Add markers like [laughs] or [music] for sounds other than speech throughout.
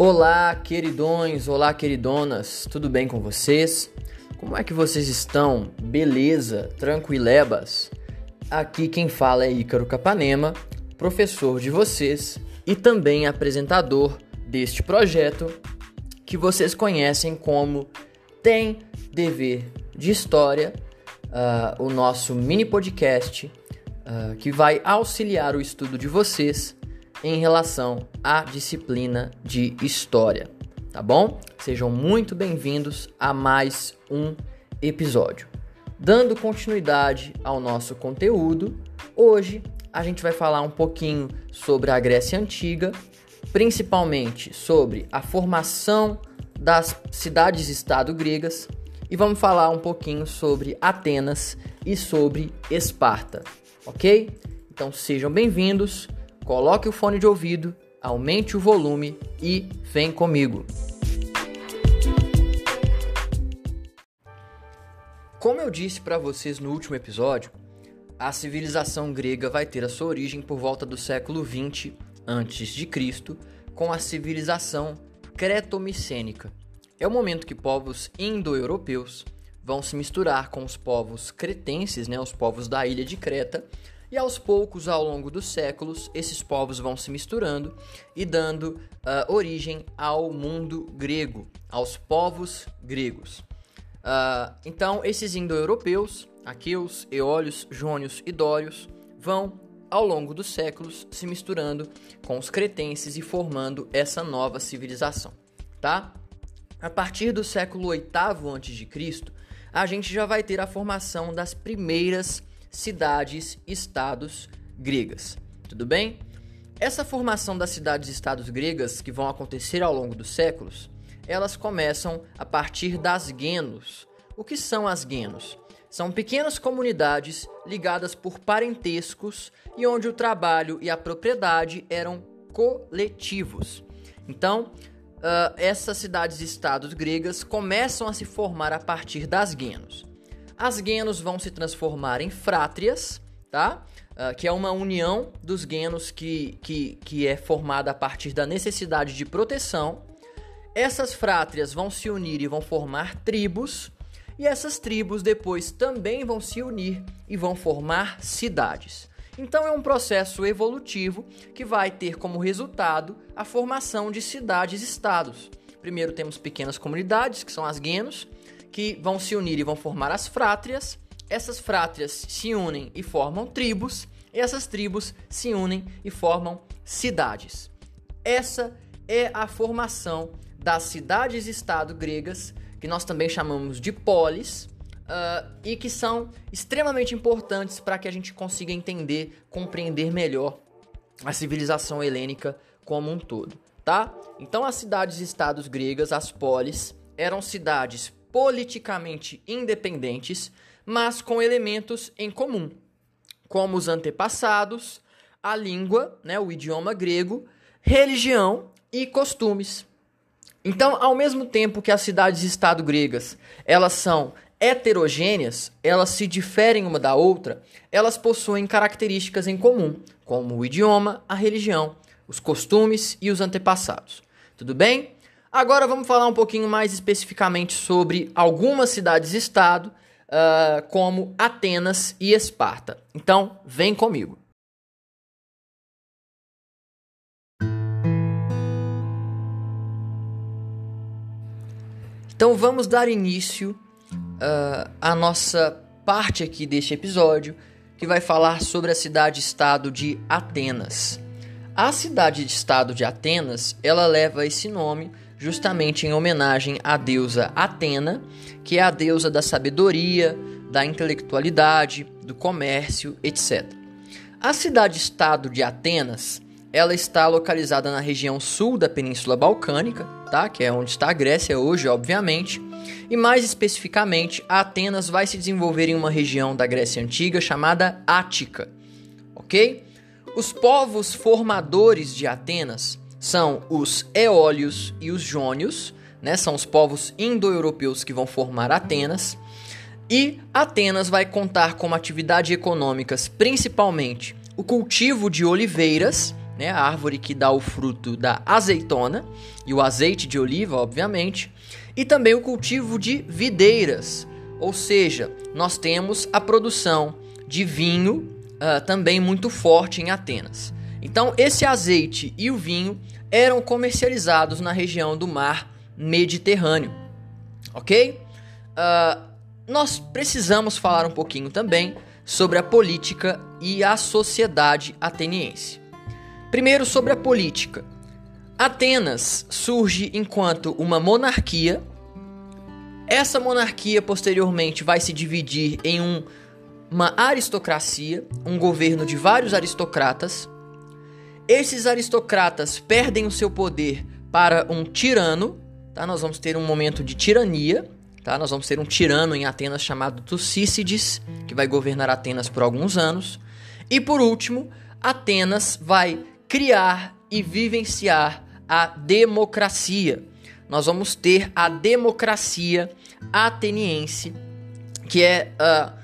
Olá, queridões, olá, queridonas, tudo bem com vocês? Como é que vocês estão? Beleza? Tranquilebas? Aqui quem fala é Ícaro Capanema, professor de vocês e também apresentador deste projeto que vocês conhecem como Tem Dever de História, uh, o nosso mini podcast uh, que vai auxiliar o estudo de vocês em relação à disciplina de História, tá bom? Sejam muito bem-vindos a mais um episódio. Dando continuidade ao nosso conteúdo, hoje a gente vai falar um pouquinho sobre a Grécia Antiga, principalmente sobre a formação das cidades-estado gregas e vamos falar um pouquinho sobre Atenas e sobre Esparta, ok? Então sejam bem-vindos coloque o fone de ouvido, aumente o volume e vem comigo. Como eu disse para vocês no último episódio, a civilização grega vai ter a sua origem por volta do século 20 a.C., com a civilização cretomicênica. É o momento que povos indo-europeus vão se misturar com os povos cretenses, né, os povos da ilha de Creta, e aos poucos, ao longo dos séculos, esses povos vão se misturando e dando uh, origem ao mundo grego, aos povos gregos. Uh, então, esses indo-europeus, aqueus, eólios, jônios e dórios, vão, ao longo dos séculos, se misturando com os cretenses e formando essa nova civilização, tá? A partir do século VIII a.C., a gente já vai ter a formação das primeiras cidades-estados gregas. Tudo bem? Essa formação das cidades-estados gregas, que vão acontecer ao longo dos séculos, elas começam a partir das genos. O que são as genos? São pequenas comunidades ligadas por parentescos e onde o trabalho e a propriedade eram coletivos. Então, uh, essas cidades-estados gregas começam a se formar a partir das genos. As genos vão se transformar em frátrias, tá? Uh, que é uma união dos genos que, que, que é formada a partir da necessidade de proteção. Essas frátrias vão se unir e vão formar tribos, e essas tribos depois também vão se unir e vão formar cidades. Então é um processo evolutivo que vai ter como resultado a formação de cidades-estados. Primeiro temos pequenas comunidades, que são as genos, que vão se unir e vão formar as frátrias. Essas frátrias se unem e formam tribos, e essas tribos se unem e formam cidades. Essa é a formação das cidades-estado gregas, que nós também chamamos de polis, uh, e que são extremamente importantes para que a gente consiga entender, compreender melhor a civilização helênica como um todo, tá? Então as cidades-estados gregas, as polis, eram cidades politicamente independentes, mas com elementos em comum, como os antepassados, a língua, né, o idioma grego, religião e costumes. Então, ao mesmo tempo que as cidades-estado gregas, elas são heterogêneas, elas se diferem uma da outra, elas possuem características em comum, como o idioma, a religião, os costumes e os antepassados. Tudo bem? Agora vamos falar um pouquinho mais especificamente sobre algumas cidades-estado, uh, como Atenas e Esparta. Então, vem comigo. Então vamos dar início uh, à nossa parte aqui deste episódio, que vai falar sobre a cidade-estado de Atenas. A cidade-estado de Atenas, ela leva esse nome justamente em homenagem à deusa Atena, que é a deusa da sabedoria, da intelectualidade, do comércio, etc. A cidade-estado de Atenas, ela está localizada na região sul da Península Balcânica, tá? Que é onde está a Grécia hoje, obviamente. E mais especificamente, Atenas vai se desenvolver em uma região da Grécia antiga chamada Ática, ok? Os povos formadores de Atenas são os eólios e os jônios, né? São os povos indo-europeus que vão formar Atenas. E Atenas vai contar como atividade econômicas principalmente o cultivo de oliveiras, né, a árvore que dá o fruto da azeitona e o azeite de oliva, obviamente, e também o cultivo de videiras, ou seja, nós temos a produção de vinho uh, também muito forte em Atenas. Então, esse azeite e o vinho eram comercializados na região do mar Mediterrâneo, ok? Uh, nós precisamos falar um pouquinho também sobre a política e a sociedade ateniense. Primeiro, sobre a política. Atenas surge enquanto uma monarquia. Essa monarquia posteriormente vai se dividir em um, uma aristocracia, um governo de vários aristocratas. Esses aristocratas perdem o seu poder para um tirano, tá? Nós vamos ter um momento de tirania, tá? Nós vamos ter um tirano em Atenas chamado Tucícides, que vai governar Atenas por alguns anos. E por último, Atenas vai criar e vivenciar a democracia. Nós vamos ter a democracia ateniense, que é uh,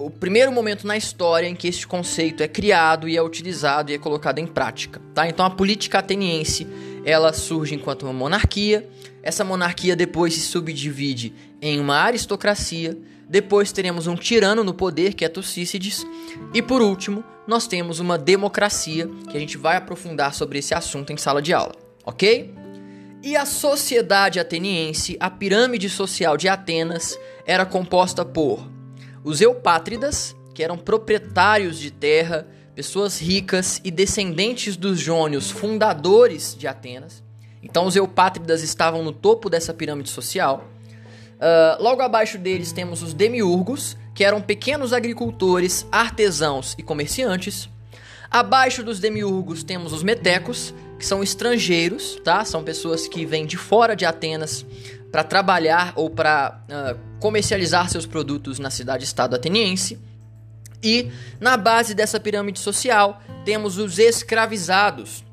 o primeiro momento na história em que este conceito é criado e é utilizado e é colocado em prática. Tá? Então a política ateniense ela surge enquanto uma monarquia. Essa monarquia depois se subdivide em uma aristocracia. Depois teremos um tirano no poder, que é Tucícides. E por último, nós temos uma democracia, que a gente vai aprofundar sobre esse assunto em sala de aula, ok? E a sociedade ateniense, a pirâmide social de Atenas, era composta por os eupátridas, que eram proprietários de terra, pessoas ricas e descendentes dos jônios, fundadores de Atenas. Então, os eupátridas estavam no topo dessa pirâmide social. Uh, logo abaixo deles temos os demiurgos, que eram pequenos agricultores, artesãos e comerciantes. Abaixo dos demiurgos temos os metecos, que são estrangeiros, tá? São pessoas que vêm de fora de Atenas para trabalhar ou para uh, comercializar seus produtos na cidade-estado ateniense. E na base dessa pirâmide social temos os escravizados,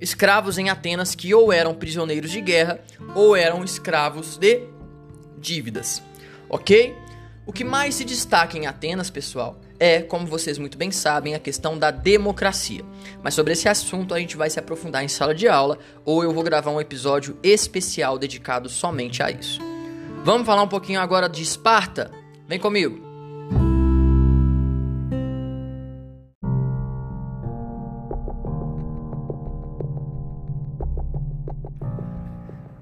escravos em Atenas que ou eram prisioneiros de guerra ou eram escravos de dívidas, ok? O que mais se destaca em Atenas, pessoal, é, como vocês muito bem sabem, a questão da democracia. Mas sobre esse assunto a gente vai se aprofundar em sala de aula ou eu vou gravar um episódio especial dedicado somente a isso. Vamos falar um pouquinho agora de Esparta? Vem comigo!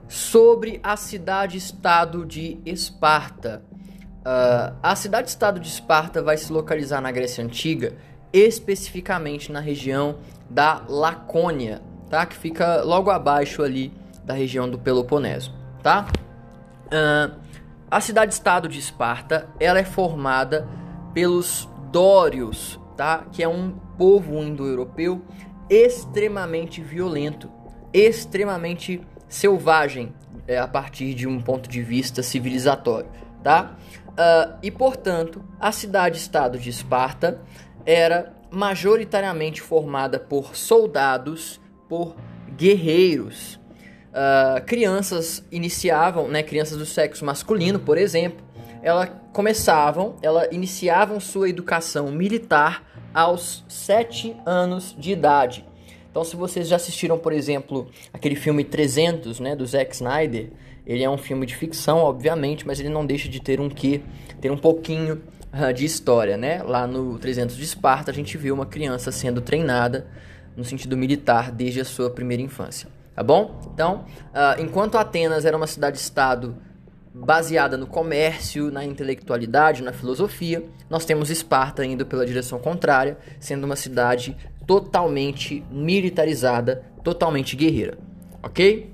Sobre a cidade-estado de Esparta. Uh, a cidade-estado de Esparta vai se localizar na Grécia Antiga, especificamente na região da Lacônia, tá? Que fica logo abaixo ali da região do Peloponeso, tá? Uh, a cidade-estado de Esparta, ela é formada pelos Dórios, tá? Que é um povo indo-europeu extremamente violento, extremamente selvagem é, a partir de um ponto de vista civilizatório, tá? Uh, e, portanto, a cidade-estado de Esparta era majoritariamente formada por soldados, por guerreiros. Uh, crianças iniciavam, né, crianças do sexo masculino, por exemplo, elas começavam, elas iniciavam sua educação militar aos 7 anos de idade. Então, se vocês já assistiram, por exemplo, aquele filme 300, né, do Zack Snyder, ele é um filme de ficção, obviamente, mas ele não deixa de ter um quê, ter um pouquinho uh, de história, né? Lá no 300 de Esparta, a gente vê uma criança sendo treinada no sentido militar desde a sua primeira infância, tá bom? Então, uh, enquanto Atenas era uma cidade-estado baseada no comércio, na intelectualidade, na filosofia, nós temos Esparta indo pela direção contrária, sendo uma cidade totalmente militarizada, totalmente guerreira, ok?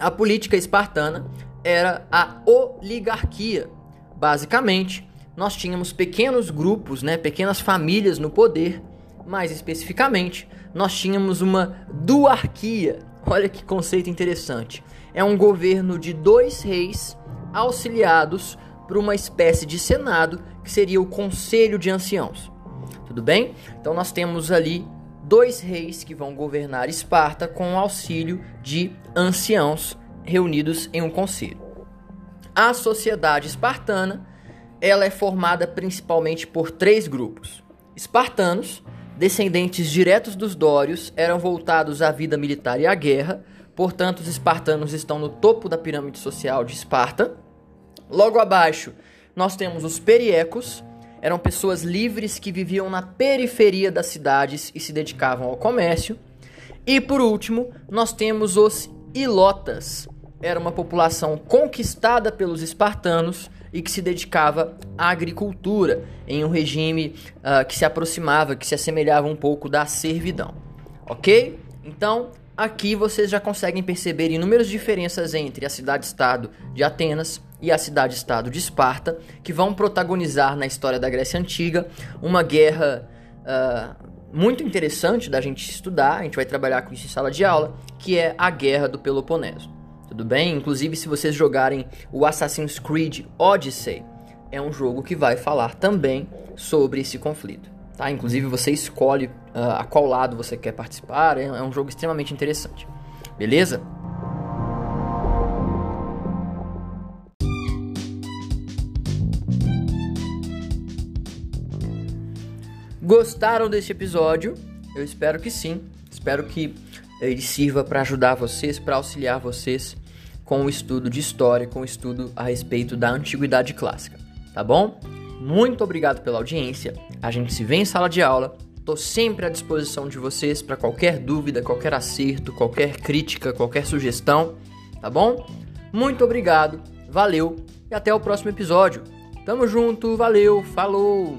A política espartana era a oligarquia. Basicamente, nós tínhamos pequenos grupos, né, pequenas famílias no poder. Mais especificamente, nós tínhamos uma duarquia. [laughs] Olha que conceito interessante. É um governo de dois reis auxiliados por uma espécie de senado que seria o Conselho de Anciãos. Tudo bem? Então nós temos ali dois reis que vão governar Esparta com o auxílio de anciãos reunidos em um conselho. A sociedade espartana ela é formada principalmente por três grupos: espartanos, descendentes diretos dos dórios, eram voltados à vida militar e à guerra, portanto, os espartanos estão no topo da pirâmide social de Esparta. Logo abaixo, nós temos os periecos, eram pessoas livres que viviam na periferia das cidades e se dedicavam ao comércio. E por último, nós temos os ilotas. Era uma população conquistada pelos espartanos e que se dedicava à agricultura, em um regime uh, que se aproximava, que se assemelhava um pouco da servidão. Ok? Então, aqui vocês já conseguem perceber inúmeras diferenças entre a cidade-estado de Atenas e a cidade-estado de Esparta, que vão protagonizar na história da Grécia Antiga uma guerra uh, muito interessante da gente estudar. A gente vai trabalhar com isso em sala de aula, que é a Guerra do Peloponeso tudo bem? Inclusive, se vocês jogarem o Assassin's Creed Odyssey, é um jogo que vai falar também sobre esse conflito. Tá? Inclusive, você escolhe uh, a qual lado você quer participar, é, é um jogo extremamente interessante. Beleza? Gostaram deste episódio? Eu espero que sim. Espero que ele sirva para ajudar vocês, para auxiliar vocês com o estudo de história, com o estudo a respeito da antiguidade clássica, tá bom? Muito obrigado pela audiência. A gente se vê em sala de aula. Estou sempre à disposição de vocês para qualquer dúvida, qualquer acerto, qualquer crítica, qualquer sugestão, tá bom? Muito obrigado, valeu e até o próximo episódio. Tamo junto, valeu, falou!